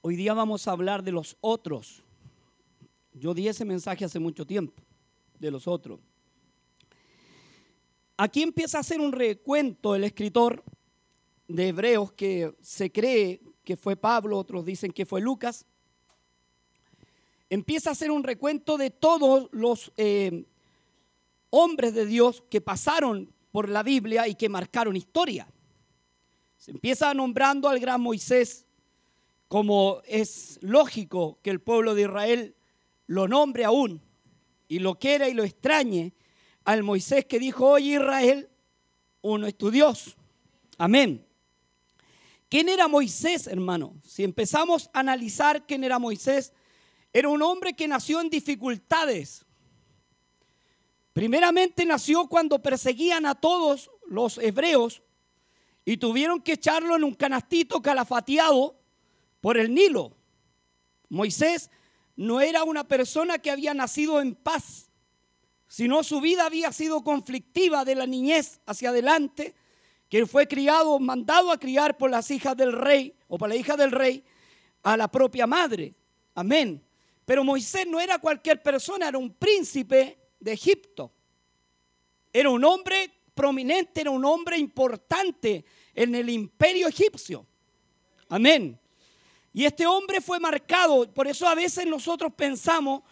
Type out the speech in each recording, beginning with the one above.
Hoy día vamos a hablar de los otros. Yo di ese mensaje hace mucho tiempo, de los otros. Aquí empieza a hacer un recuento el escritor de Hebreos que se cree que fue Pablo, otros dicen que fue Lucas. Empieza a hacer un recuento de todos los eh, hombres de Dios que pasaron por la Biblia y que marcaron historia. Se empieza nombrando al gran Moisés, como es lógico que el pueblo de Israel lo nombre aún y lo quiera y lo extrañe al Moisés que dijo, oye Israel, uno es tu Dios. Amén. ¿Quién era Moisés, hermano? Si empezamos a analizar quién era Moisés, era un hombre que nació en dificultades. Primeramente nació cuando perseguían a todos los hebreos y tuvieron que echarlo en un canastito calafateado por el Nilo. Moisés no era una persona que había nacido en paz sino su vida había sido conflictiva de la niñez hacia adelante, que fue criado, mandado a criar por las hijas del rey o por la hija del rey a la propia madre. Amén. Pero Moisés no era cualquier persona, era un príncipe de Egipto. Era un hombre prominente, era un hombre importante en el imperio egipcio. Amén. Y este hombre fue marcado, por eso a veces nosotros pensamos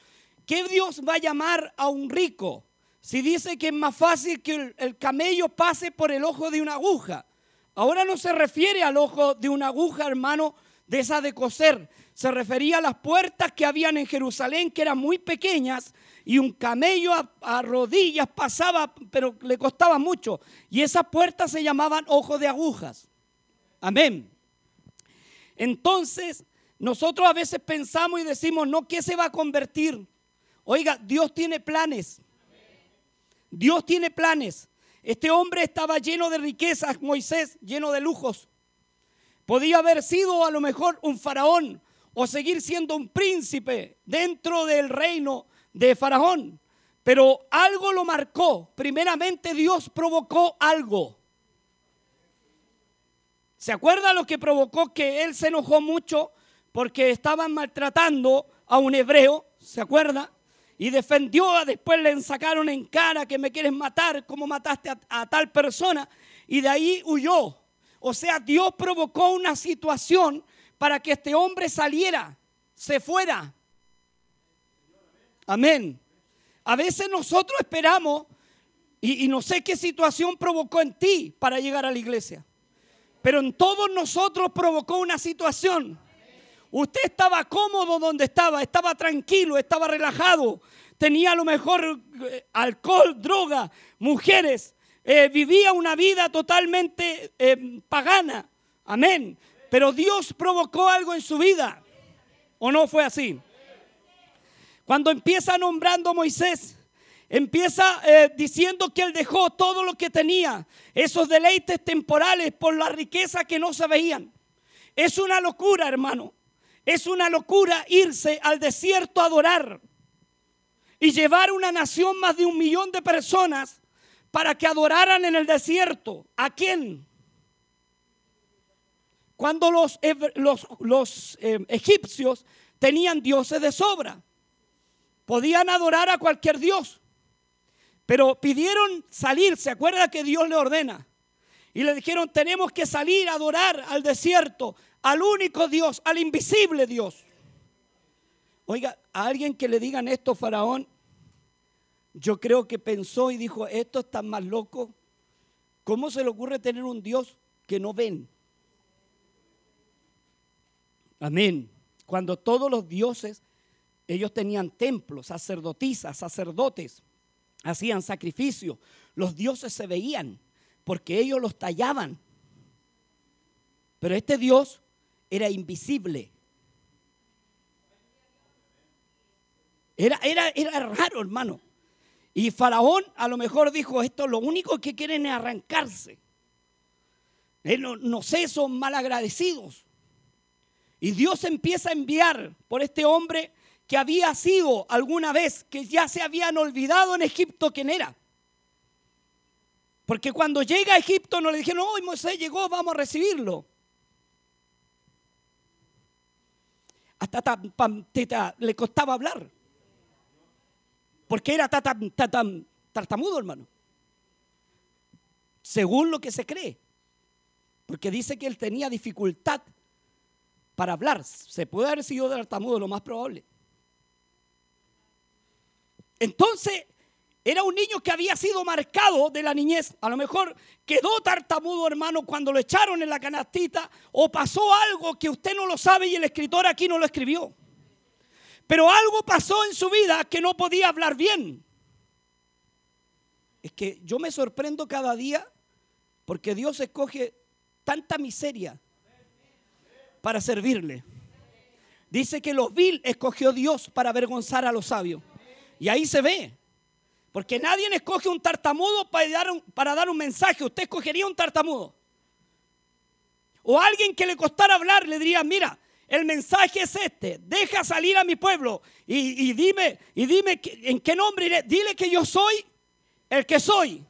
¿Qué Dios va a llamar a un rico? Si dice que es más fácil que el, camello pase por el ojo de una aguja. Ahora no se refiere al ojo de una aguja, hermano, de esa de coser. Se refería a las puertas que habían en Jerusalén, que eran muy pequeñas, y un camello a, rodillas pasaba, pero le costaba mucho. Y esas puertas se llamaban ojo de agujas. Amén. Entonces, nosotros a veces pensamos y decimos, no, ¿qué se va a convertir? Oiga, Dios tiene planes. Dios tiene planes. Este hombre estaba lleno de riquezas, Moisés, lleno de lujos. Podía haber sido a lo mejor un faraón o seguir siendo un príncipe dentro del reino de faraón. Pero algo lo marcó. Primeramente Dios provocó algo. ¿Se acuerda lo que provocó que él se enojó mucho porque estaban maltratando a un hebreo? ¿Se acuerda? y defendió, después le sacaron en cara que me quieres matar, como mataste a, tal persona, y de ahí huyó. O sea, Dios provocó una situación para que este hombre saliera, se fuera. Amén. A veces nosotros esperamos, y, y no sé qué situación provocó en ti para llegar a la iglesia, pero en todos nosotros provocó una situación Usted estaba cómodo donde estaba, estaba tranquilo, estaba relajado, tenía a lo mejor eh, alcohol, droga, mujeres, eh, vivía una vida totalmente eh, pagana. Amén. Pero Dios provocó algo en su vida. ¿O no fue así? Cuando empieza nombrando a Moisés, empieza diciendo que él dejó todo lo que tenía, esos deleites temporales por la riqueza que no se veían. Es una locura, hermano. Es una locura irse al desierto a adorar y llevar una nación más de un millón de personas para que adoraran en el desierto. ¿A quién? Cuando los, los, eh, egipcios tenían dioses de sobra. Podían adorar a cualquier dios. Pero pidieron salir. ¿Se acuerda que Dios le ordena? Y le dijeron, tenemos que salir a adorar al desierto al único Dios, al invisible Dios. Oiga, a alguien que le digan esto, Faraón, yo creo que pensó y dijo, esto está más loco. ¿Cómo se le ocurre tener un Dios que no ven? Amén. Cuando todos los dioses, ellos tenían templos, sacerdotisas, sacerdotes, hacían sacrificios, los dioses se veían porque ellos los tallaban. Pero este Dios era invisible. Era, era, era raro, hermano. Y Faraón a lo mejor dijo, esto lo único que quieren es arrancarse. Eh, no, no sé, son malagradecidos. Y Dios empieza a enviar por este hombre que había sido alguna vez, que ya se habían olvidado en Egipto quién era. Porque cuando llega a Egipto no le dijeron, hoy Moisés llegó, vamos a recibirlo. hasta le costaba hablar. Porque era tartamudo, hermano. Según lo que se cree. Porque dice que él tenía dificultad para hablar. Se puede haber sido tartamudo, lo más probable. Entonces, era un niño que había sido marcado de la niñez. A lo mejor quedó tartamudo, hermano, cuando lo echaron en la canastita o pasó algo que usted no lo sabe y el escritor aquí no lo escribió. Pero algo pasó en su vida que no podía hablar bien. Es que yo me sorprendo cada día porque Dios escoge tanta miseria para servirle. Dice que los vil escogió Dios para avergonzar a los sabios. Y ahí se ve. Porque nadie escoge un tartamudo para dar un, mensaje. Usted escogería un tartamudo. O alguien que le costara hablar le diría, mira, el mensaje es este, deja salir a mi pueblo y, dime, y dime en qué nombre. Dile que yo soy el que soy,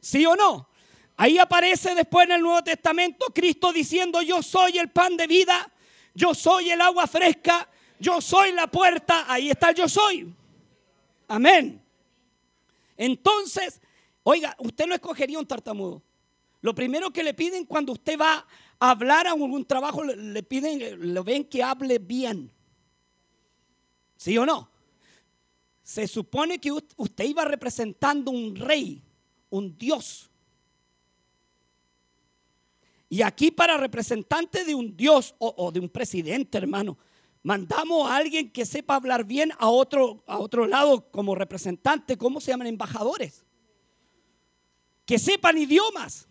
¿sí o no? Ahí aparece después en el Nuevo Testamento Cristo diciendo, yo soy el pan de vida, yo soy el agua fresca, yo soy la puerta, ahí está el yo soy. Amén. Entonces, oiga, usted no escogería un tartamudo. Lo primero que le piden cuando usted va a hablar a algún trabajo, le piden, le ven que hable bien. ¿Sí o no? Se supone que usted iba representando un rey, un dios. Y aquí para representante de un dios o, o de un presidente, hermano, Mandamos a alguien que sepa hablar bien a otro, a otro lado como representante, ¿cómo se llaman? Embajadores. Que sepan idiomas.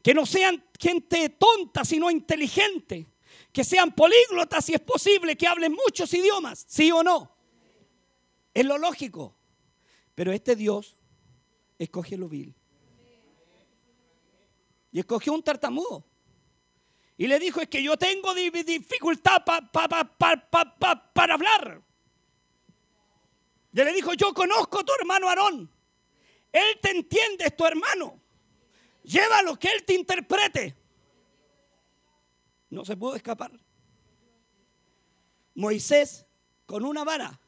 Que no sean gente tonta, sino inteligente. Que sean políglotas si es posible, que hablen muchos idiomas, sí o no. Es lo lógico. Pero este Dios escoge lo vil. Y escogió un tartamudo. Y le dijo, es que yo tengo dificultad para hablar. Y le dijo, yo conozco a tu hermano Aarón. Él te entiende, es tu hermano. Llévalo, que él te interprete. No se pudo escapar. Moisés con una vara,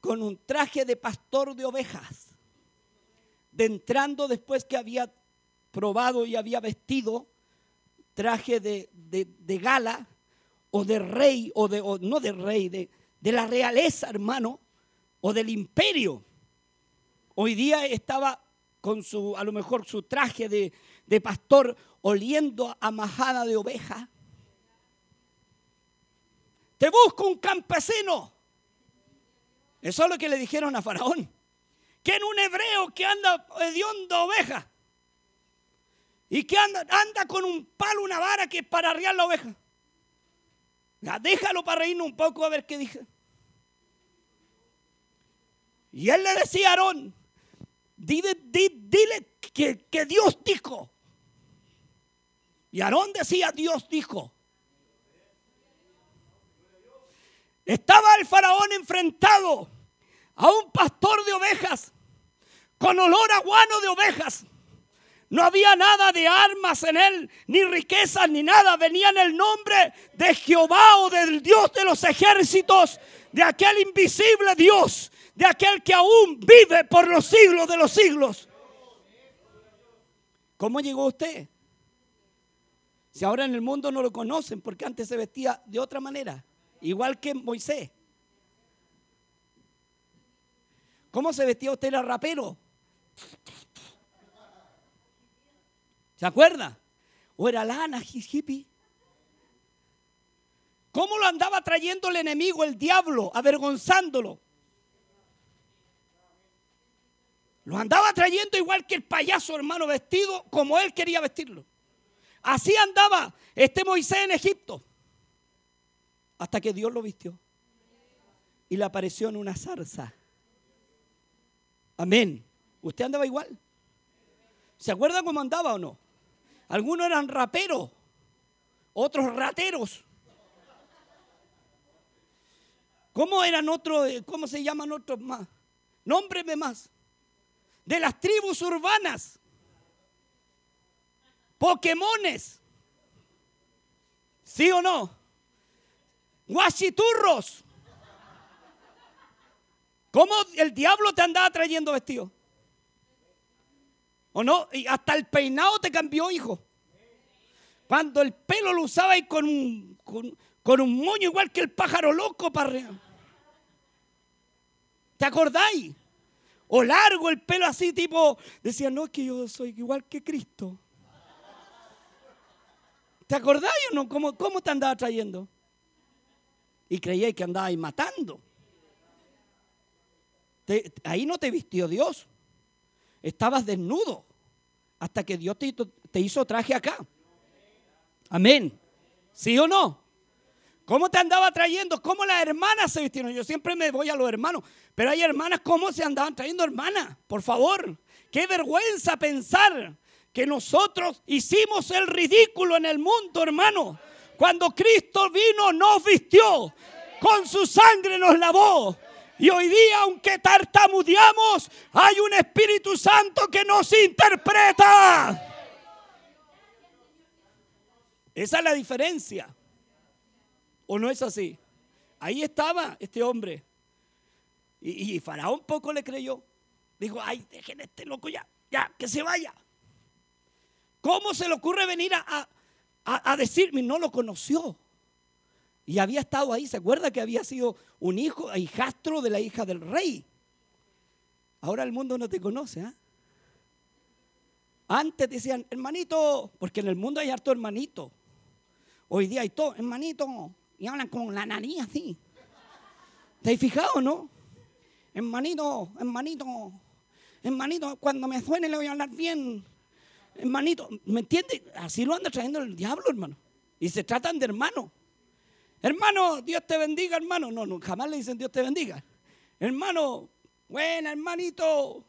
con un traje de pastor de ovejas, de entrando después que había probado y había vestido traje de, gala o de rey, o, de, no de rey, de, de la realeza, hermano, o del imperio. Hoy día estaba con su, a lo mejor su traje de, de pastor oliendo a majada de oveja. Te busco un campesino. Eso es lo que le dijeron a Faraón. Que en un hebreo que anda hediondo oveja. Y que anda, anda con un palo, una vara que es para arriar la oveja. déjalo para reírnos un poco a ver qué dije. Y él le decía a Aarón, dile, que, que Dios dijo. Y Aarón decía, Dios dijo. Estaba el faraón enfrentado a un pastor de ovejas con olor a guano de ovejas. No había nada de armas en él, ni riquezas, ni nada. Venía en el nombre de Jehová o del Dios de los ejércitos, de aquel invisible Dios, de aquel que aún vive por los siglos de los siglos. ¿Cómo llegó usted? Si ahora en el mundo no lo conocen, porque antes se vestía de otra manera, igual que Moisés. ¿Cómo se vestía usted? Era rapero. ¿Se acuerda? O era lana, hippie. ¿Cómo lo andaba trayendo el enemigo, el diablo, avergonzándolo? Lo andaba trayendo igual que el payaso hermano vestido como él quería vestirlo. Así andaba este Moisés en Egipto. Hasta que Dios lo vistió. Y le apareció en una zarza. Amén. ¿Usted andaba igual? ¿Se acuerda cómo andaba o no? Algunos eran raperos, otros rateros. ¿Cómo eran otros? ¿Cómo se llaman otros más? Nómbreme más. De las tribus urbanas. Pokémones. ¿Sí o no? guachiturros. ¿Cómo el diablo te andaba trayendo vestido? ¿O no? Y hasta el peinado te cambió, hijo. Cuando el pelo lo usaba y con un, con, un moño igual que el pájaro loco para arriba. ¿Te acordáis? O largo el pelo así, tipo, decía, no, es que yo soy igual que Cristo. ¿Te acordáis o no? ¿Cómo, cómo te andaba trayendo? Y creíais que andabais matando. ahí no te vistió Dios. Estabas desnudo hasta que Dios te, hizo traje acá. Amén. ¿Sí o no? ¿Cómo te andaba trayendo? ¿Cómo las hermanas se vistieron? Yo siempre me voy a los hermanos, pero hay hermanas, ¿cómo se andaban trayendo hermanas? Por favor, qué vergüenza pensar que nosotros hicimos el ridículo en el mundo, hermano. Cuando Cristo vino, nos vistió, con su sangre nos lavó. Y hoy día, aunque tartamudeamos, hay un Espíritu Santo que nos interpreta. Esa es la diferencia. ¿O no es así? Ahí estaba este hombre. Y, Faraón poco le creyó. Dijo, ay, dejen a este loco ya, ya, que se vaya. ¿Cómo se le ocurre venir a, a, decirme? No lo conoció. Y había estado ahí, ¿se acuerda que había sido un hijo, hijastro de la hija del rey? Ahora el mundo no te conoce, ¿ah? Antes decían, hermanito, porque en el mundo hay harto hermanito. Hoy día hay todo, hermanito, y hablan con la nariz así. ¿Te has fijado, no? Hermanito, hermanito, hermanito, cuando me suene le voy a hablar bien. Hermanito, ¿me entiendes? Así lo anda trayendo el diablo, hermano. Y se tratan de hermano. Hermano, Dios te bendiga, hermano. No, no, jamás le dicen Dios te bendiga. Hermano, buena, hermanito.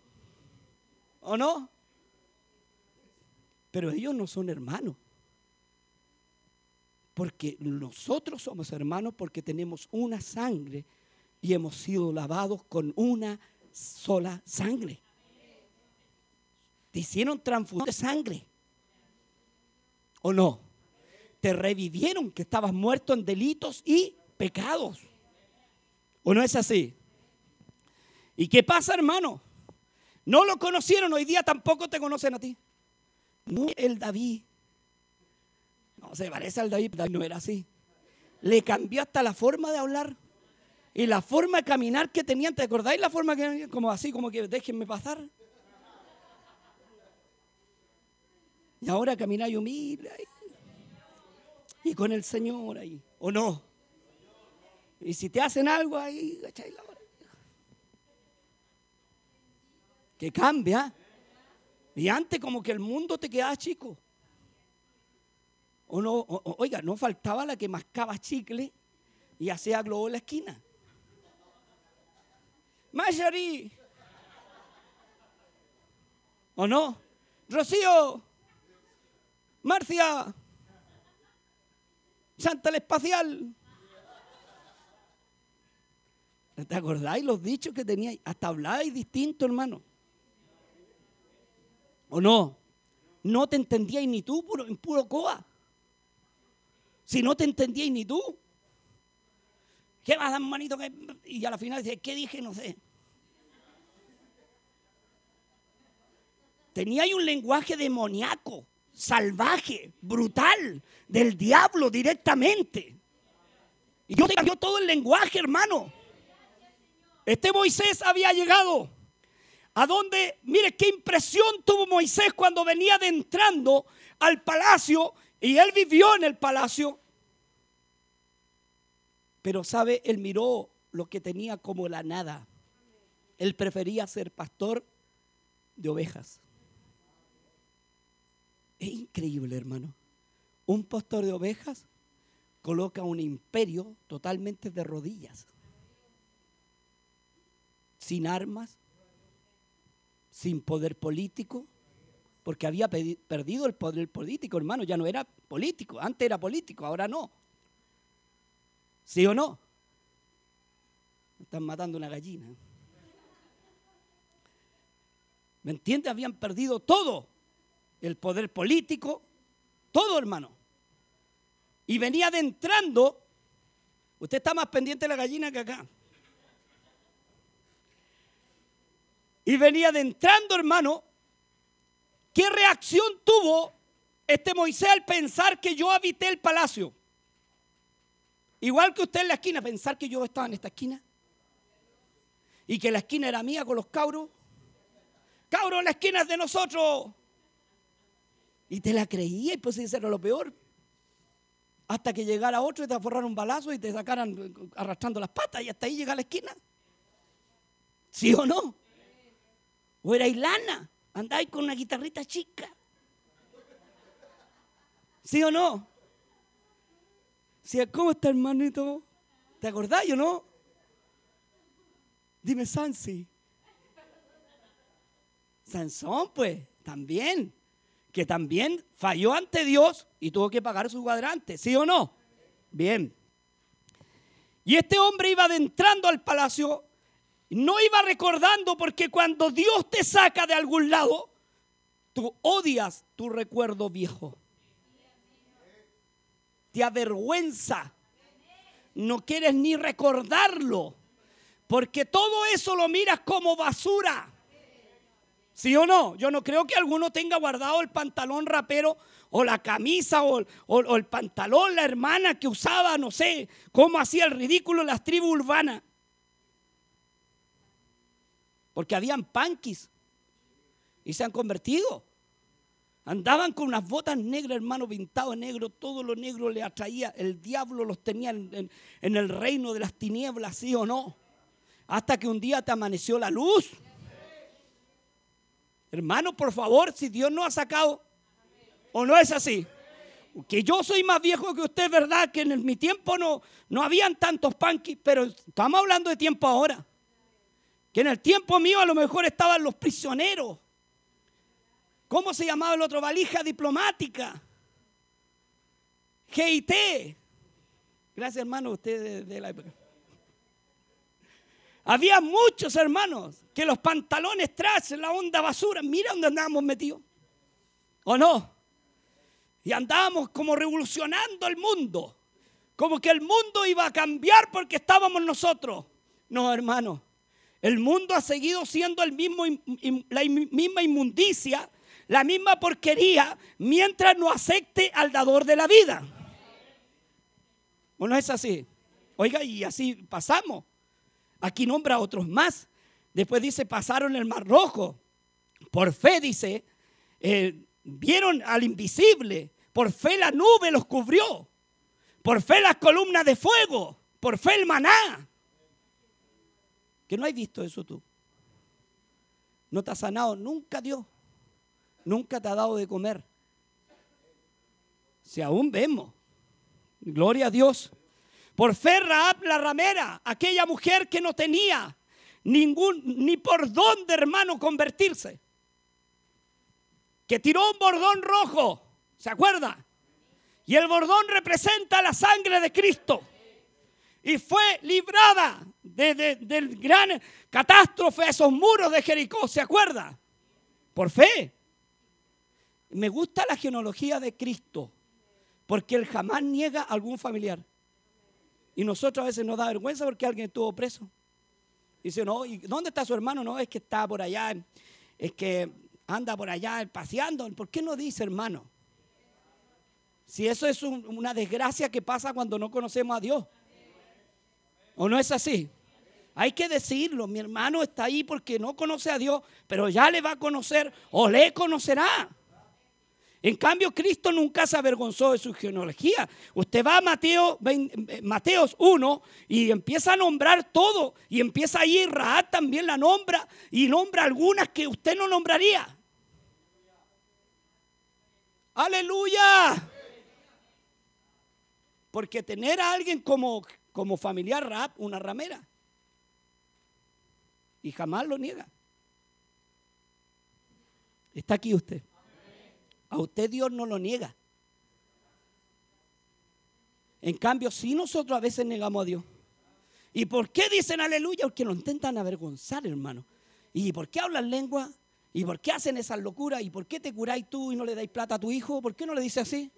¿O no? Pero ellos no son hermanos. Porque nosotros somos hermanos porque tenemos una sangre y hemos sido lavados con una sola sangre. Te hicieron transfusión de sangre. ¿O no? Te revivieron que estabas muerto en delitos y pecados. ¿O no es así? ¿Y qué pasa, hermano? No lo conocieron, hoy día tampoco te conocen a ti. No el David no, se parece al David, David no era así. Le cambió hasta la forma de hablar y la forma de caminar que tenían. ¿Te acordáis la forma que como así, como que déjenme pasar? Y ahora camináis humilde. Y con el Señor ahí, ¿o no? Y si te hacen algo ahí, la Que cambia. Y antes como que el mundo te quedaba chico. O no, oiga, no faltaba la que mascaba chicle y hacía globo en la esquina. Mayari. ¿O no? Rocío. Marcia. Santa el Espacial. ¿Te acordáis los dichos que teníais? Hasta hablabais distinto, hermano. ¿O no? No te entendíais ni tú en puro coa. Si no te entendíais ni tú. ¿Qué vas a dar manito? Y a la final dice, ¿qué dije? No sé. Teníais un lenguaje demoníaco, salvaje, brutal, del diablo directamente. Y Dios te cambió todo el lenguaje, hermano. Este Moisés había llegado a donde, mire qué impresión tuvo Moisés cuando venía adentrando al palacio y él vivió en el palacio. Pero sabe, él miró lo que tenía como la nada. Él prefería ser pastor de ovejas. Es increíble, hermano. Un pastor de ovejas coloca un imperio totalmente de rodillas. Sin armas, sin poder político, porque había perdido el poder político, hermano, ya no era político, antes era político, ahora no. ¿Sí o no? Están matando una gallina. ¿Me entiendes? Habían perdido todo, el poder político, todo hermano. Y venía adentrando Usted está más pendiente de la gallina que acá. Y venía adentrando, hermano. ¿Qué reacción tuvo este Moisés al pensar que yo habité el palacio? Igual que usted en la esquina, pensar que yo estaba en esta esquina. Y que la esquina era mía con los cabros. Cabros, la esquina es de nosotros. Y te la creía y pues eso era lo peor. Hasta que llegara otro y te aforraran un balazo y te sacaran arrastrando las patas y hasta ahí llega la esquina. ¿Sí o no? O era Ilana, andáis con una guitarrita chica. ¿Sí o no? ¿Sí, ¿Cómo está hermanito? ¿Te acordáis o no? Dime Sansi. Sansón, pues, también que también falló ante Dios y tuvo que pagar su cuadrante, ¿sí o no? Bien. Y este hombre iba adentrando al palacio, no iba recordando porque cuando Dios te saca de algún lado, tú odias tu recuerdo viejo. Te avergüenza. No quieres ni recordarlo. Porque todo eso lo miras como basura. ¿Sí o no? Yo no creo que alguno tenga guardado el pantalón rapero o la camisa o, el pantalón, la hermana que usaba, no sé, cómo hacía el ridículo las tribus urbanas. Porque habían panquis y se han convertido. Andaban con unas botas negras, hermano, pintado en negro. Todo lo negro le atraía. El diablo los tenía en, en el reino de las tinieblas, ¿sí o no? Hasta que un día te amaneció la luz. Hermano, por favor, si Dios no ha sacado, o no es así. Que yo soy más viejo que usted, ¿verdad? Que en mi tiempo no, no habían tantos panquis, pero estamos hablando de tiempo ahora. Que en el tiempo mío a lo mejor estaban los prisioneros. ¿Cómo se llamaba el otro? Valija diplomática. GIT. Gracias, hermano, usted de la época. Había muchos hermanos que los pantalones tras la onda basura, mira dónde andábamos metidos. ¿O no? Y andábamos como revolucionando el mundo. Como que el mundo iba a cambiar porque estábamos nosotros. No, hermano. El mundo ha seguido siendo el mismo, la misma inmundicia, la misma porquería, mientras no acepte al dador de la vida. ¿O no es así? Oiga, y así pasamos. Aquí nombra a otros más. Después dice, pasaron el mar rojo. Por fe dice, eh, vieron al invisible. Por fe la nube los cubrió. Por fe las columnas de fuego. Por fe el maná. Que no hay visto eso tú. No te ha sanado nunca Dios. Nunca te ha dado de comer. Si aún vemos. Gloria a Dios. Por fe Raab la ramera, aquella mujer que no tenía ningún ni por dónde, hermano, convertirse. Que tiró un bordón rojo, ¿se acuerda? Y el bordón representa la sangre de Cristo. Y fue librada de, del gran catástrofe, esos muros de Jericó, ¿se acuerda? Por fe. Me gusta la genealogía de Cristo, porque él jamás niega a algún familiar. Y nosotros a veces nos da vergüenza porque alguien estuvo preso. Y dice, no, ¿y dónde está su hermano? No, es que está por allá, es que anda por allá paseando. ¿Por qué no dice hermano? Si eso es una desgracia que pasa cuando no conocemos a Dios. ¿O no es así? Hay que decirlo, mi hermano está ahí porque no conoce a Dios, pero ya le va a conocer o le conocerá. En cambio, Cristo nunca se avergonzó de su genealogía. Usted va a Mateo, Mateos 1 y empieza a nombrar todo. Y empieza ahí, Raad también la nombra y nombra algunas que usted no nombraría. Aleluya. Porque tener a alguien como, como familiar Raab, una ramera. Y jamás lo niega. Está aquí usted. A usted Dios no lo niega. En cambio, si nosotros a veces negamos a Dios. ¿Y por qué dicen aleluya? Porque lo intentan avergonzar, hermano. ¿Y por qué hablan lengua? ¿Y por qué hacen esas locuras? ¿Y por qué te curáis tú y no le dais plata a tu hijo? ¿Por qué no le dice así?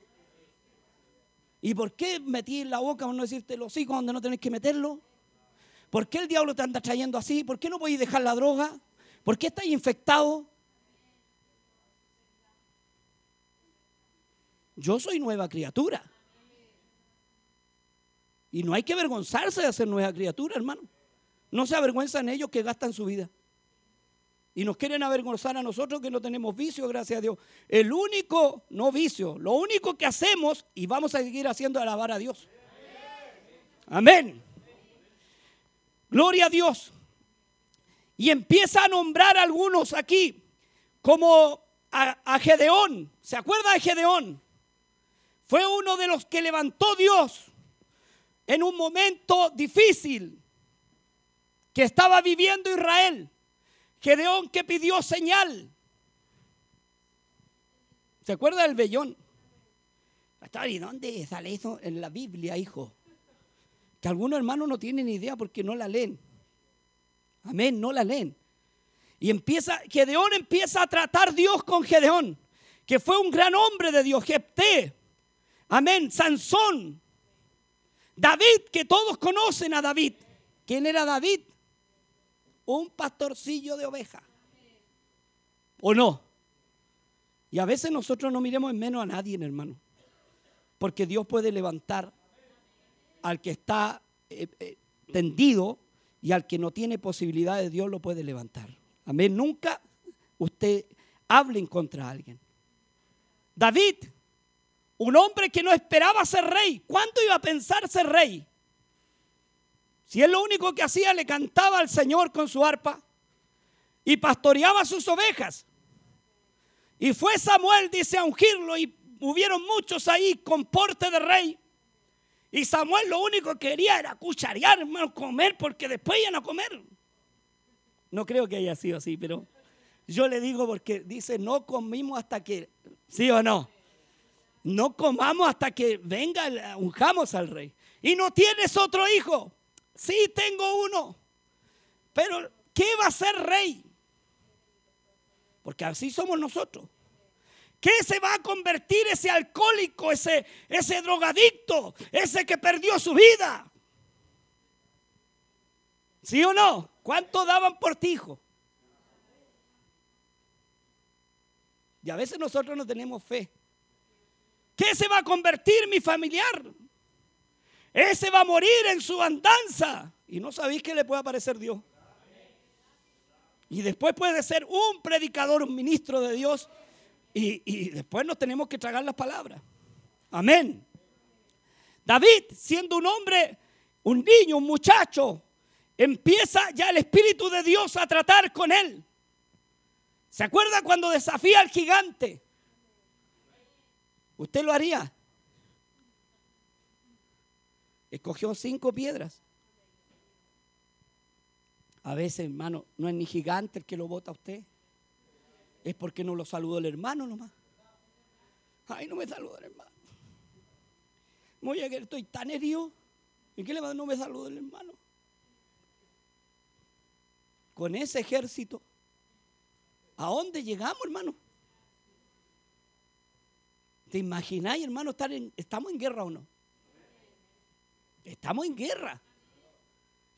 ¿Y por qué metí en la boca, por no decirte los hijos donde no tenés que meterlo? ¿Por qué el diablo te anda trayendo así? ¿Por qué no podéis dejar la droga? ¿Por qué estáis infectado? Yo soy nueva criatura. Y no hay que avergonzarse de ser nueva criatura, hermano. No se avergüenzan ellos que gastan su vida. Y nos quieren avergonzar a nosotros que no tenemos vicio, gracias a Dios. El único, no vicio, lo único que hacemos y vamos a seguir haciendo es alabar a Dios. Amén. Gloria a Dios. Y empieza a nombrar a algunos aquí, como a, a Gedeón. ¿Se acuerda de Gedeón? Fue uno de los que levantó Dios en un momento difícil que estaba viviendo Israel. Gedeón que pidió señal. ¿Se acuerda del vellón? ¿y dónde sale eso en la Biblia, hijo? Que algunos hermanos no tienen idea porque no la leen. Amén, no la leen. Y empieza, Gedeón empieza a tratar Dios con Gedeón, que fue un gran hombre de Dios, Jepté. Amén, Sansón. David, que todos conocen a David. ¿Quién era David? Un pastorcillo de oveja. ¿O no? Y a veces nosotros no miremos en menos a nadie, hermano. Porque Dios puede levantar al que está eh, eh, tendido y al que no tiene posibilidades, Dios lo puede levantar. Amén. Nunca usted hable en contra de alguien. David, un hombre que no esperaba ser rey. ¿Cuánto iba a pensar ser rey? Si él lo único que hacía le cantaba al Señor con su arpa y pastoreaba sus ovejas. Y fue Samuel, dice, a ungirlo y hubieron muchos ahí con porte de rey. Y Samuel lo único que quería era cucharear, hermano, comer, porque después iban a comer. No creo que haya sido así, pero yo le digo porque dice, no comimos hasta que, ¿sí o no? No comamos hasta que venga, unjamos al rey. Y no tienes otro hijo. Sí, tengo uno. Pero, ¿qué va a ser rey? Porque así somos nosotros. ¿Qué se va a convertir ese alcohólico, ese, ese drogadicto, ese que perdió su vida? ¿Sí o no? ¿Cuánto daban por ti, hijo? Y a veces nosotros no tenemos fe. ¿Qué se va a convertir mi familiar? Ese va a morir en su andanza. Y no sabéis que le puede aparecer Dios. Y después puede ser un predicador, un ministro de Dios y, después nos tenemos que tragar las palabras. Amén. David, siendo un hombre, un niño, un muchacho, empieza ya el Espíritu de Dios a tratar con él. ¿Se acuerda cuando desafía al gigante? ¿Usted lo haría? Escogió cinco piedras. A veces, hermano, no es ni gigante el que lo vota a usted es porque no lo saludó el hermano nomás. Ay, no me saludó el hermano. Oye, que estoy tan herido. ¿Y qué le va? No me saludó el hermano. Con ese ejército, ¿a dónde llegamos, hermano? ¿Te imagináis, hermano, estar en, estamos en guerra o no? Estamos en guerra.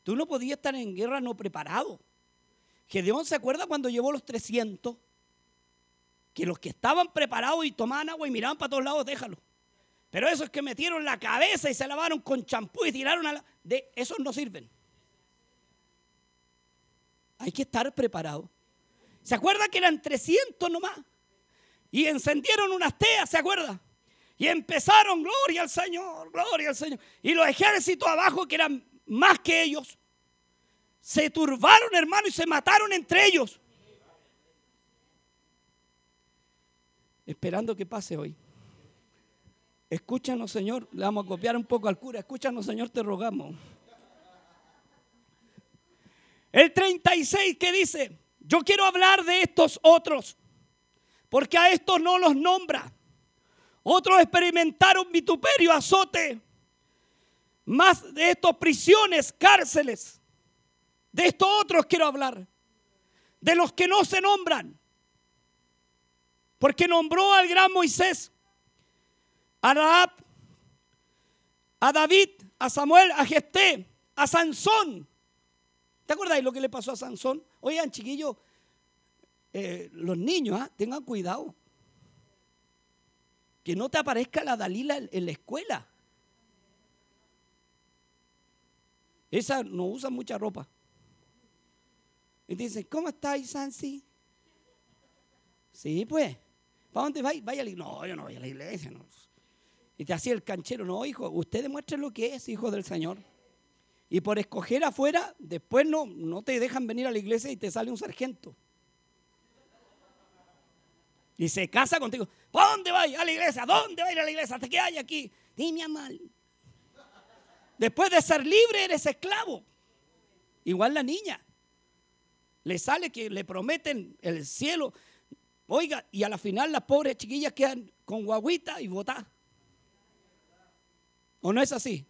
Tú no podías estar en guerra no preparado. Gedeón se acuerda cuando llevó los 300 que los que estaban preparados y tomaban agua y miraban para todos lados, déjalo. Pero esos que metieron la cabeza y se lavaron con champú y tiraron a la... De, esos no sirven. Hay que estar preparado. ¿Se acuerda que eran 300 nomás? Y encendieron unas teas, ¿se acuerda? Y empezaron, gloria al Señor, gloria al Señor. Y los ejércitos abajo, que eran más que ellos, se turbaron, hermano, y se mataron entre ellos. esperando que pase hoy. Escúchanos, Señor. Le vamos a copiar un poco al cura. Escúchanos, Señor, te rogamos. El 36 que dice, yo quiero hablar de estos otros, porque a estos no los nombra. Otros experimentaron vituperio, azote, más de estos prisiones, cárceles. De estos otros quiero hablar, de los que no se nombran. Porque nombró al gran Moisés, a Raab, a David, a Samuel, a Gesté, a Sansón. ¿Te acordáis lo que le pasó a Sansón? Oigan, chiquillos, eh, los niños, ¿ah? tengan cuidado. Que no te aparezca la Dalila en la escuela. Esa no usa mucha ropa. Y dicen, ¿cómo estáis, Sansi? Sí, pues. ¿Para dónde vais? Vaya. No, yo no voy a la iglesia. Y te hacía el canchero. No, hijo, usted demuestre lo que es, hijo del Señor. Y por escoger afuera, después no, no te dejan venir a la iglesia y te sale un sargento. Y se casa contigo. ¿Para dónde vais? A la iglesia. ¿Dónde va a ir a la iglesia? ¿Hasta que hay aquí? Dime mal. Después de ser libre, eres esclavo. Igual la niña. Le sale que le prometen el cielo. Oiga, y a la final las pobres chiquillas quedan con guaguita y botadas. ¿O no es así?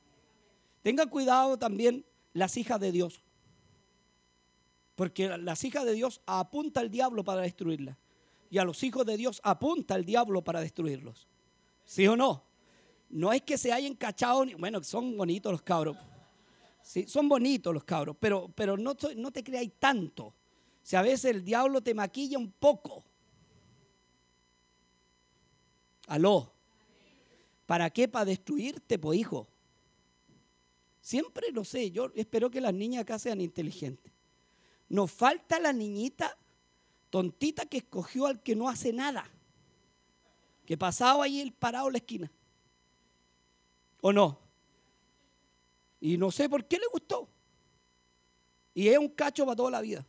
Tengan cuidado también las hijas de Dios. Porque las hijas de Dios apunta al diablo para destruirlas. Y a los hijos de Dios apunta el diablo para destruirlos. ¿Sí o no? No es que se hayan cachado, bueno, son bonitos los cabros. Sí, son bonitos los cabros, pero, pero no, te creáis tanto. Si a veces el diablo te maquilla un poco. Aló. ¿Para qué? Para destruirte, pues hijo. Siempre lo sé, yo espero que las niñas acá sean inteligentes. Nos falta la niñita tontita que escogió al que no hace nada. Que pasaba ahí el parado en la esquina. ¿O no? Y no sé por qué le gustó. Y es un cacho para toda la vida.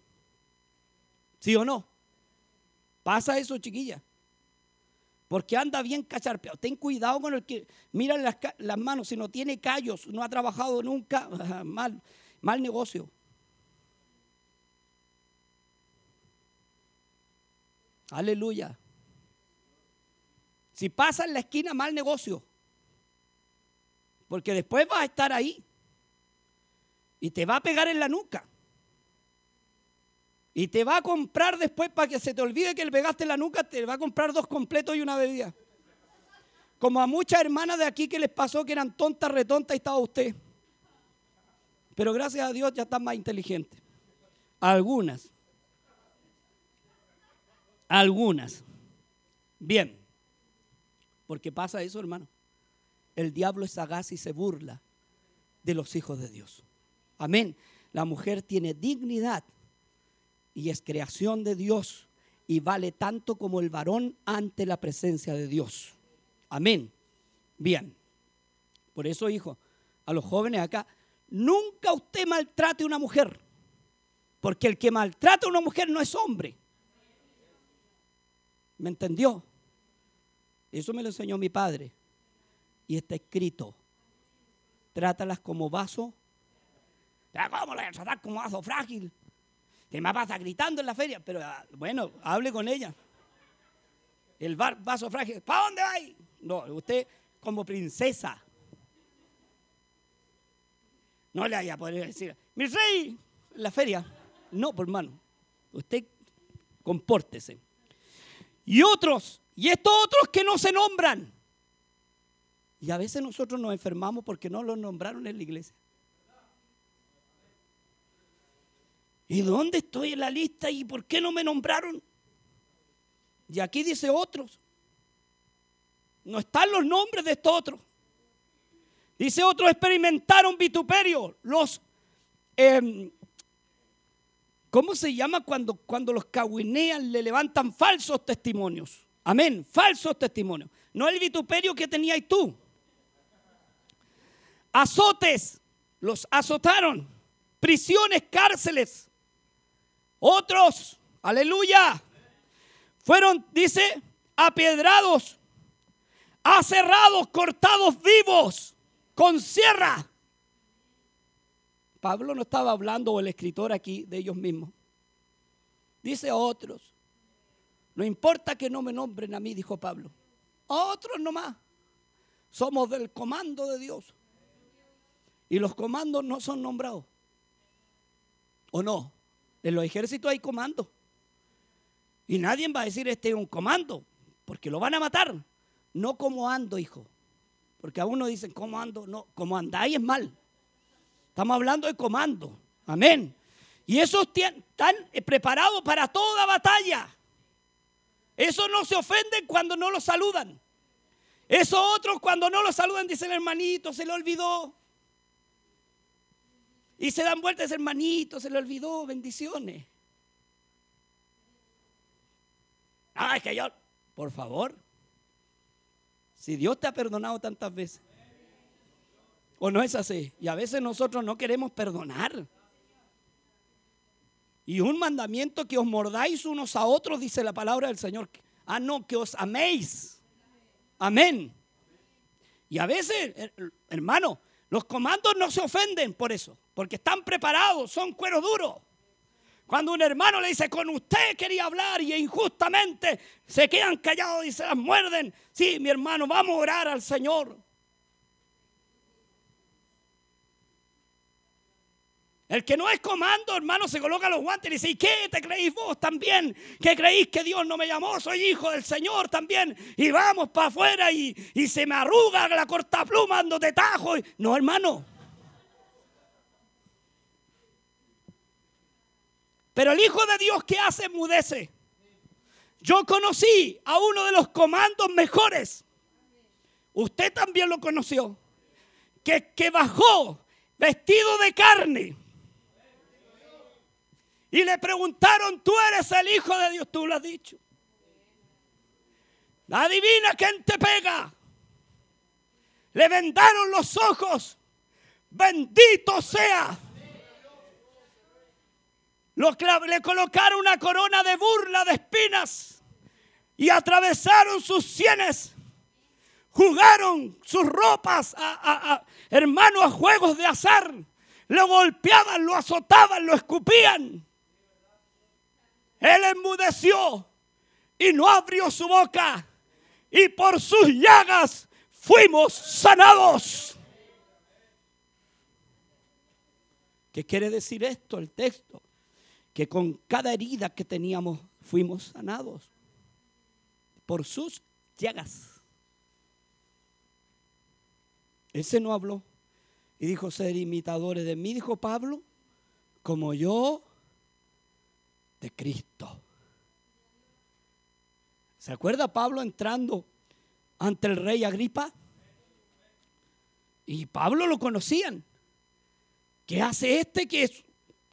¿Sí o no? Pasa eso, chiquilla. Porque anda bien cacharpeado. Ten cuidado con el que mira las, las manos. Si no tiene callos, no ha trabajado nunca, mal, mal negocio. Aleluya. Si pasa en la esquina, mal negocio. Porque después vas a estar ahí. Y te va a pegar en la nuca. Y te va a comprar después para que se te olvide que le pegaste en la nuca, te va a comprar dos completos y una bebida. Como a muchas hermanas de aquí que les pasó que eran tontas, retontas y estaba usted. Pero gracias a Dios ya están más inteligentes. Algunas. Algunas. Bien. Porque pasa eso, hermano el diablo es sagaz y se burla de los hijos de Dios. Amén. La mujer tiene dignidad y es creación de Dios y vale tanto como el varón ante la presencia de Dios. Amén. Bien. Por eso, hijo, a los jóvenes acá, nunca usted maltrate a una mujer, porque el que maltrata a una mujer no es hombre. ¿Me entendió? Eso me lo enseñó mi padre y está escrito. Trátalas como vaso. ¿Cómo le voy a tratar como vaso frágil? Que me pasa gritando en la feria, pero ah, bueno, hable con ella. El vaso frágil, ¿para dónde va? No, usted como princesa. No le vaya a poder decir, mi rey, la feria. No, por mano. Usted compórtese. Y otros, y estos otros que no se nombran. Y a veces nosotros nos enfermamos porque no los nombraron en la iglesia. ¿Y dónde estoy en la lista y por qué no me nombraron? Y aquí dice otros. No están los nombres de estos otros. Dice otros experimentaron vituperio. Los, em, ¿cómo se llama cuando, cuando los cahuinean, le levantan falsos testimonios? Amén, falsos testimonios. No el vituperio que tenías tú azotes, los azotaron, prisiones, cárceles. Otros, aleluya, fueron, dice, apiedrados, aserrados, cortados vivos con sierra. Pablo no estaba hablando, o el escritor aquí, de ellos mismos. Dice a otros. No importa que no me nombren a mí, dijo Pablo. A otros nomás. Somos del comando de Dios. Y los comandos no son nombrados. ¿O no? En los ejércitos hay comandos. Y nadie va a decir este es un comando, porque lo van a matar. No como ando, hijo. Porque a uno dicen, ¿cómo ando? No, como andáis es mal. Estamos hablando de comando. Amén. Y esos están eh, preparados para toda batalla. Esos no se ofenden cuando no los saludan. Esos otros cuando no los saludan dicen, hermanito, se le olvidó. Y se dan vueltas, hermanito, se le olvidó, bendiciones. Ay, que yo, por favor, si Dios te ha perdonado tantas veces, o no es así, y a veces nosotros no queremos perdonar. Y un mandamiento que os mordáis unos a otros, dice la palabra del Señor. Ah, no, que os améis. Amén. Y a veces, hermano, los comandos no se ofenden por eso, porque están preparados, son cuero duro. Cuando un hermano le dice, con usted quería hablar y injustamente se quedan callados y se las muerden. Sí, mi hermano, vamos a orar al Señor. El que no es comando, hermano, se coloca los guantes y dice, ¿y qué te creéis vos también? ¿Qué creéis que Dios no me llamó? Soy hijo del Señor también. Y vamos para afuera y, se me arruga la corta pluma ando de tajo. No, hermano. Pero el Hijo de Dios, ¿qué hace? Mudece. Yo conocí a uno de los comandos mejores. Usted también lo conoció. Que, que bajó vestido de carne y le preguntaron, tú eres el Hijo de Dios, tú lo has dicho. Adivina quién te pega. Le vendaron los ojos. Bendito sea. le colocaron una corona de burla de espinas y atravesaron sus sienes. Jugaron sus ropas, a, hermano, a juegos de azar. Lo golpeaban, lo azotaban, lo escupían. Él enmudeció y no abrió su boca. Y por sus llagas fuimos sanados. ¿Qué quiere decir esto, el texto? Que con cada herida que teníamos fuimos sanados. Por sus llagas. Ese no habló. Y dijo ser imitadores de mí, dijo Pablo, como yo de Cristo. ¿Se acuerda Pablo entrando ante el rey Agripa? Y Pablo lo conocían. ¿Qué hace este que es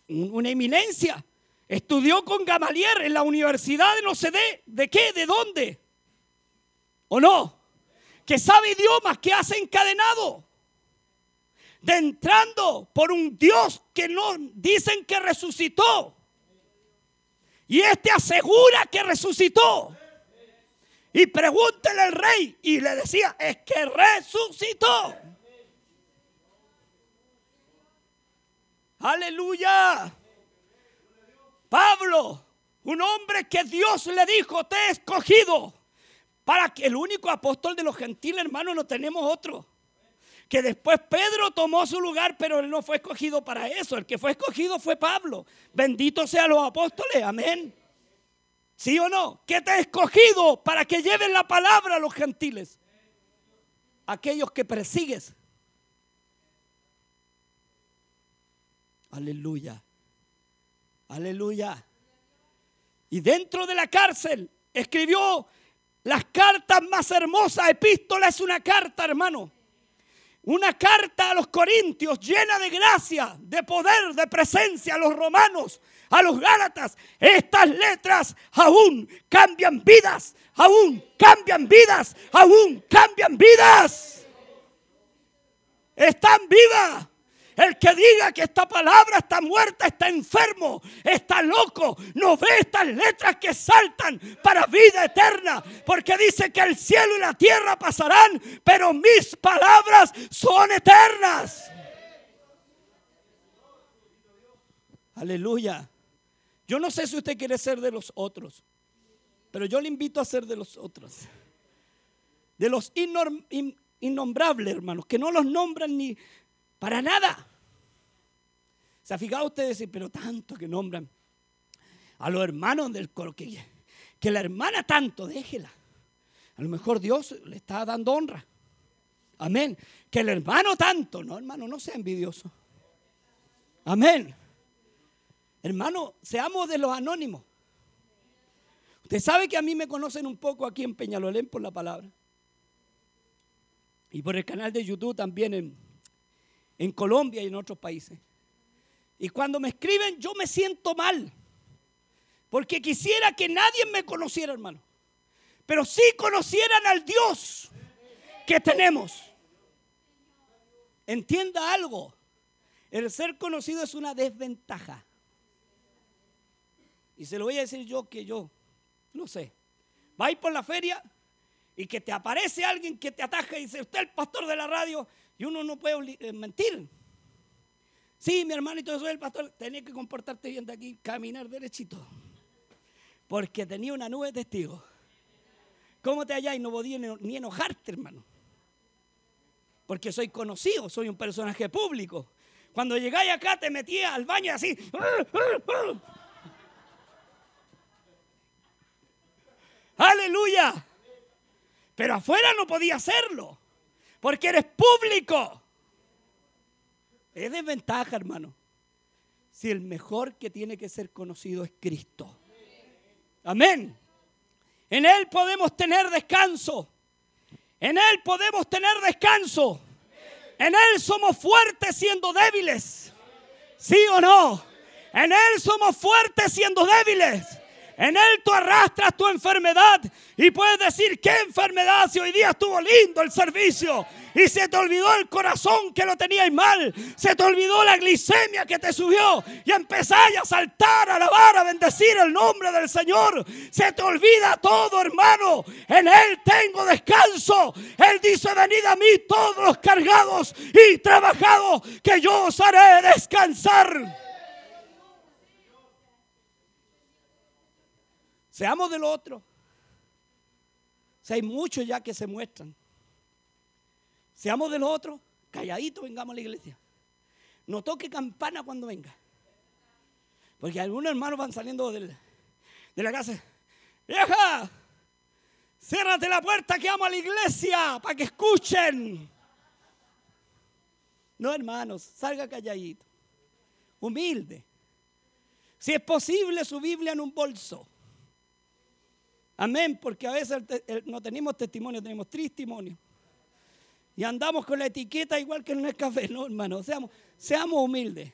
una eminencia? Estudió con Gamaliel en la universidad de no sé de, de qué, de dónde. ¿O no? Que sabe idiomas, que hace encadenado. De entrando por un Dios que no dicen que resucitó. Y este asegura que resucitó. Y pregúntele al rey. Y le decía, es que resucitó. Aleluya. Pablo, un hombre que Dios le dijo, te he escogido. Para que el único apóstol de los gentiles, hermano, no tenemos otro que después Pedro tomó su lugar, pero él no fue escogido para eso. El que fue escogido fue Pablo. Bendito sean los apóstoles, amén. ¿Sí o no? Que te ha escogido para que lleven la palabra a los gentiles. Aquellos que persigues. Aleluya. Aleluya. Y dentro de la cárcel escribió las cartas más hermosas. Epístola es una carta, hermano una carta a los corintios llena de gracia, de poder, de presencia a los romanos, a los gálatas. Estas letras aún cambian vidas, aún cambian vidas, aún cambian vidas. Están vivas. El que diga que esta palabra está muerta, está enfermo, está loco, no ve estas letras que saltan para vida eterna. Porque dice que el cielo y la tierra pasarán, pero mis palabras son eternas. Aleluya. Yo no sé si usted quiere ser de los otros, pero yo le invito a ser de los otros. De los innombrables, hermanos, que no los nombran ni para nada. ¿Se ha fijado usted decir, pero tanto que nombran a los hermanos del coro, que, que la hermana tanto, déjela. A lo mejor Dios le está dando honra. Amén. Que el hermano tanto, no hermano, no sea envidioso. Amén. Hermano, seamos de los anónimos. Usted sabe que a mí me conocen un poco aquí en Peñalolén por la palabra. Y por el canal de YouTube también en, en Colombia y en otros países. Y cuando me escriben yo me siento mal. Porque quisiera que nadie me conociera, hermano. Pero sí conocieran al Dios que tenemos. Entienda algo. El ser conocido es una desventaja. Y se lo voy a decir yo que yo, no sé. Va por la feria y que te aparece alguien que te ataja y dice, usted es el pastor de la radio. Y uno no puede eh, mentir. Sí, mi hermanito, yo soy el pastor. Tenía que comportarte bien de aquí, caminar derechito. Porque tenía una nube de testigos. ¿Cómo te halláis? No podía ni enojarte, hermano. Porque soy conocido, soy un personaje público. Cuando llegáis acá te metía al baño así. Aleluya. Pero afuera no podía hacerlo. Porque eres público. Es desventaja, hermano. Si el mejor que tiene que ser conocido es Cristo. Amén. En Él podemos tener descanso. En Él podemos tener descanso. En Él somos fuertes siendo débiles. ¿Sí o no? En Él somos fuertes siendo débiles. En Él tú arrastras tu enfermedad y puedes decir, ¿qué enfermedad si hoy día estuvo lindo el servicio? Y se te olvidó el corazón que lo tenías mal. Se te olvidó la glicemia que te subió. Y empezáis a saltar, a alabar, a bendecir el nombre del Señor. Se te olvida todo, hermano. En Él tengo descanso. Él dice, venid a mí todos los cargados y trabajados, que yo os haré descansar. Seamos del otro. O sea, hay muchos ya que se muestran. Seamos del otro, calladitos, vengamos a la iglesia. No toque campana cuando venga. Porque algunos hermanos van saliendo de la casa. Vieja, ciérrate la puerta que amo a la iglesia para que escuchen. No, hermanos, salga calladito. Humilde. Si es posible, su Biblia en un bolso. Amén, porque a veces no tenemos testimonio, tenemos testimonio. Y andamos con la etiqueta igual que en el café, no, hermano. Seamos, seamos humildes.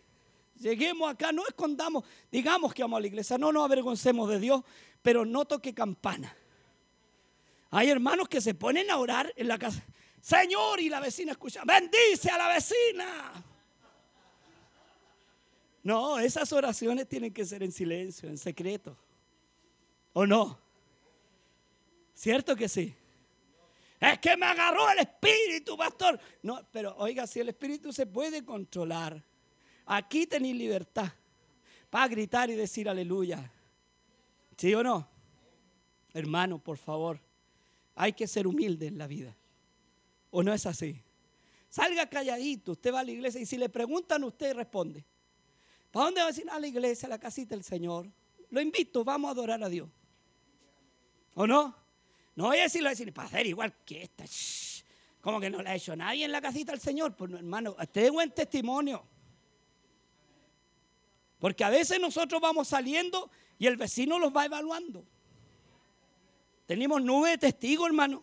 Lleguemos acá, no escondamos, digamos que vamos a la iglesia, no nos avergoncemos de Dios, pero no toque campana. Hay hermanos que se ponen a orar en la casa. Señor, y la vecina escucha, bendice a la vecina. No, esas oraciones tienen que ser en silencio, en secreto. ¿O no? ¿Cierto que sí? Es que me agarró el espíritu, pastor. No, pero oiga, si el espíritu se puede controlar, aquí tenéis libertad para gritar y decir aleluya. ¿Sí o no? Hermano, por favor, hay que ser humilde en la vida. ¿O no es así? Salga calladito, usted va a la iglesia y si le preguntan, usted responde. ¿Para dónde va a decir? A la iglesia, a la casita del Señor. Lo invito, vamos a adorar a Dios. ¿O no? No voy a decirlo, decir, para hacer igual que esta. Como que no le ha hecho nadie en la casita al Señor. Pues hermano, este buen testimonio. Porque a veces nosotros vamos saliendo y el vecino los va evaluando. Tenemos nube de testigos, hermano.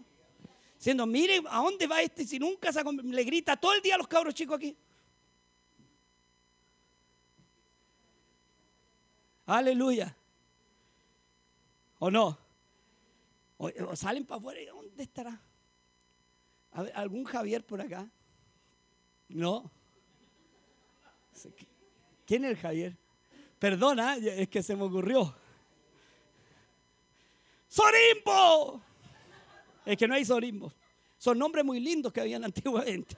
Diciendo, mire, ¿a dónde va este? Si nunca se le grita todo el día a los cabros chicos aquí. Aleluya. ¿O no? O, salen para afuera. ¿Dónde estará? ¿Algún Javier por acá? No. ¿Quién es el Javier? Perdona, es que se me ocurrió. ¡Sorimbo! Es que no hay Sorimbo. Son nombres muy lindos que habían antiguamente.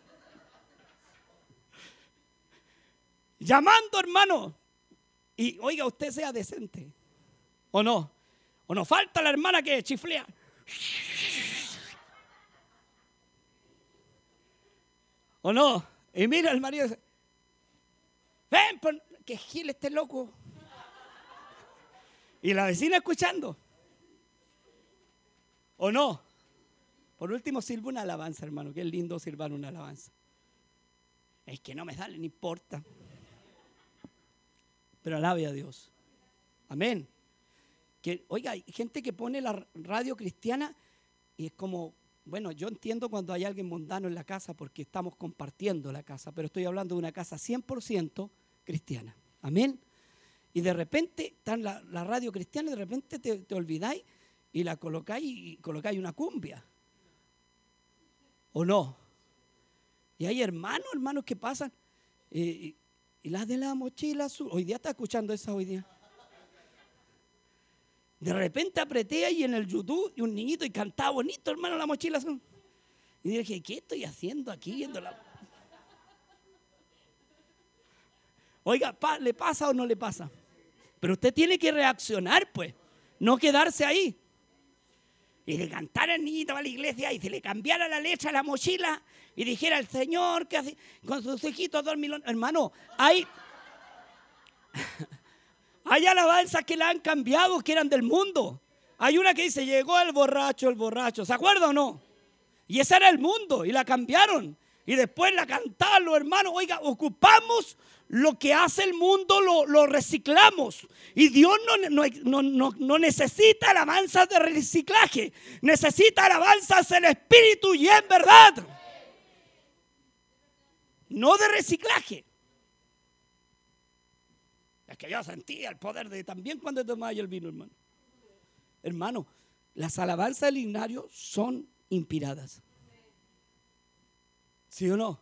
Llamando, hermano. Y oiga, usted sea decente. ¿O no? Nos falta la hermana que chiflea. ¿O no? Y mira el marido ven, que Gil esté loco. Y la vecina escuchando. ¿O no? Por último, sirva una alabanza, hermano. Qué lindo sirvar una alabanza. Es que no me sale, no importa. Pero alabe a Dios. Amén. Que, oiga, hay gente que pone la radio cristiana y es como, bueno, yo entiendo cuando hay alguien mundano en la casa porque estamos compartiendo la casa, pero estoy hablando de una casa 100% cristiana. Amén. Y de repente está la, radio cristiana y de repente te, olvidáis y la colocáis y colocáis una cumbia. ¿O no? Y hay hermanos, hermanos que pasan. y, las de la mochila azul. Hoy día está escuchando esa hoy día. De repente apreté ahí en el YouTube y un niñito y cantaba bonito, hermano, la mochila azul. Y dije, ¿qué estoy haciendo aquí viendo la... Oiga, ¿le pasa o no le pasa? Pero usted tiene que reaccionar, pues, no quedarse ahí. Y de cantar al niñito a la iglesia y se le cambiara la letra a la mochila y dijera el Señor que hace con sus hijitos dos mil Hermano, hay, hay alabanzas que la han cambiado, que eran del mundo. Hay una que dice, llegó el borracho, el borracho. ¿Se acuerda o no? Y ese era el mundo y la cambiaron. Y después la cantaron los hermanos. Oiga, ocupamos lo que hace el mundo lo, reciclamos. Y Dios no, no, necesita alabanzas de reciclaje, necesita alabanzas del Espíritu y en verdad. No de reciclaje. Que yo sentía el poder de también cuando tomaba el vino, hermano. Hermano, las alabanzas del Ignario son inspiradas. ¿Sí o no?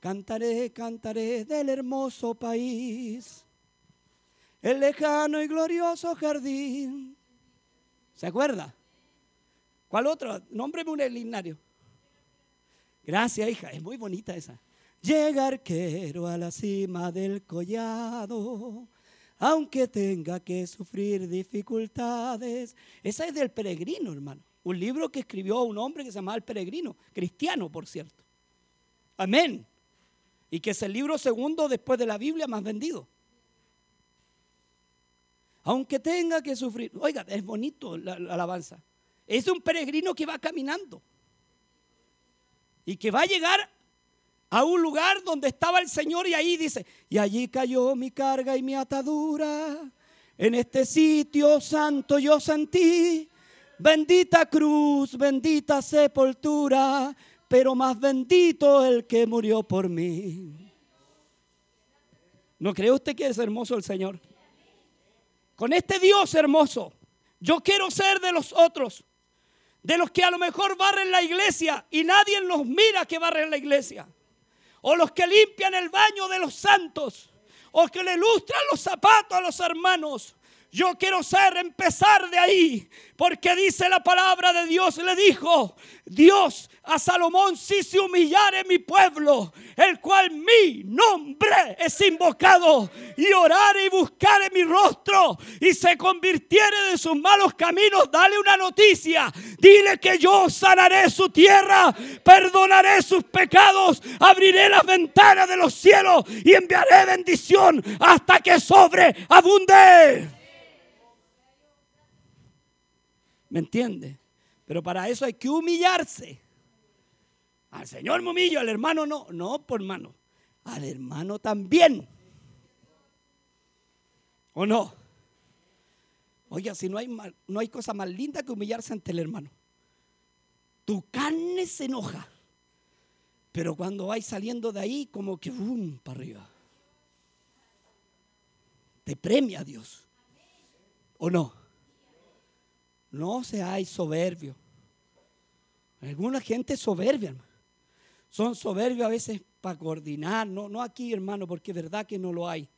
Cantaré, cantaré del hermoso país, el lejano y glorioso jardín. ¿Se acuerda? ¿Cuál otro? Nómbreme un elinario. Gracias, hija. Es muy bonita esa. Llegar quiero a la cima del collado, aunque tenga que sufrir dificultades. Esa es del peregrino, hermano. Un libro que escribió un hombre que se llamaba El Peregrino, cristiano, por cierto. Amén y que es el libro segundo después de la Biblia más vendido. Aunque tenga que sufrir, oiga, es bonito la, alabanza. Es un peregrino que va caminando y que va a llegar a un lugar donde estaba el Señor y ahí dice, y allí cayó mi carga y mi atadura. En este sitio santo yo sentí, bendita cruz, bendita sepultura, pero más bendito el que murió por mí. ¿No cree usted que es hermoso el Señor? Con este Dios hermoso, yo quiero ser de los otros, de los que a lo mejor barren la iglesia y nadie los mira que barren la iglesia, o los que limpian el baño de los santos, o que le lustran los zapatos a los hermanos, yo quiero ser, empezar de ahí, porque dice la palabra de Dios, le dijo Dios a Salomón, si se humillare mi pueblo, el cual mi nombre es invocado, y orare y buscare mi rostro, y se convirtiere de sus malos caminos, dale una noticia, dile que yo sanaré su tierra, perdonaré sus pecados, abriré las ventanas de los cielos y enviaré bendición hasta que sobreabunde. ¿Me entiende? Pero para eso hay que humillarse. Al Señor me al hermano no. No, por hermano. Al hermano también. ¿O no? Oiga, si no hay, no hay cosa más linda que humillarse ante el hermano. Tu carne se enoja. Pero cuando vais saliendo de ahí, como que boom, para arriba. Te premia Dios. ¿O no? No seáis soberbios. Alguna gente soberbia, hermano. Son soberbios a veces para coordinar, no, no aquí, hermano, porque es verdad que no lo hay.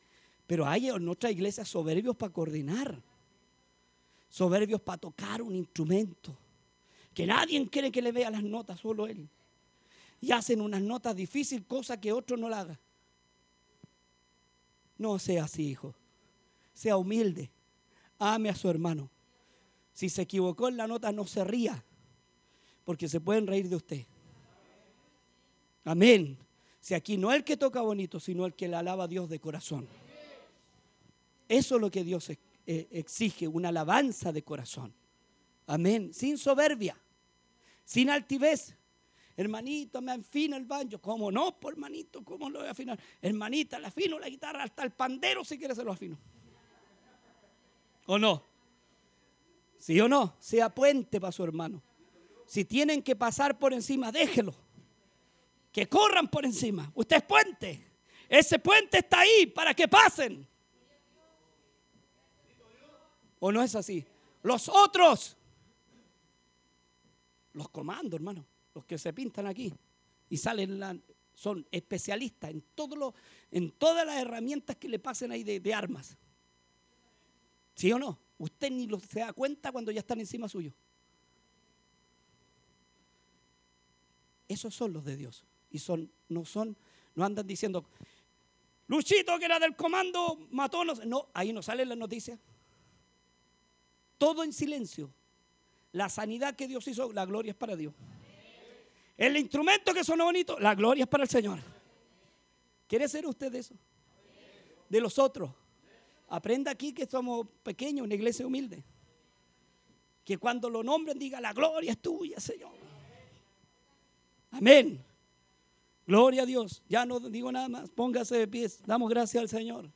Pero hay en otra iglesia soberbios para coordinar. Soberbios para tocar un instrumento. Que nadie quiere que le vea las notas, solo él. Y hacen unas notas difíciles, cosa que otro no la haga. No sea así, hijo. Sea humilde. Ame a su hermano. Si se equivocó en la nota, no se ría, porque se pueden reír de usted. Amén. Si aquí no es el que toca bonito, sino el que le alaba a Dios de corazón. Eso es lo que Dios eh, exige, una alabanza de corazón. Amén. Sin soberbia. sin altivez. Hermanito, me afina el banjo. ¿Cómo no, por hermanito? ¿Cómo lo voy a afinar? Hermanita, le afino la guitarra, hasta el pandero si quiere se lo afino. ¿O no? ¿Sí o no? Sea puente para su hermano. Si tienen que pasar por encima, déjelo. Que corran por encima. Usted es puente. Ese puente está ahí para que pasen. ¿O no es así? Los otros, los comandos, hermano, los que se pintan aquí y salen, son especialistas en, todo en todas las herramientas que le pasen ahí de, de armas. ¿Sí o no? Usted ni lo se da cuenta cuando ya están encima suyo. Esos son los de Dios. Y son, no son, no andan diciendo, Luchito que era del comando mató. No, no ahí no sale la noticia. Todo en silencio. La sanidad que Dios hizo, la gloria es para Dios. El instrumento que sonó bonito, la gloria es para el Señor. ¿Quiere ser usted de eso? De los otros. Aprenda aquí que somos pequeños, una iglesia humilde. Que cuando lo nombren diga, la gloria es tuya, Señor. Amén. Gloria a Dios. Ya no digo nada más. Póngase de pies. Damos gracias al Señor.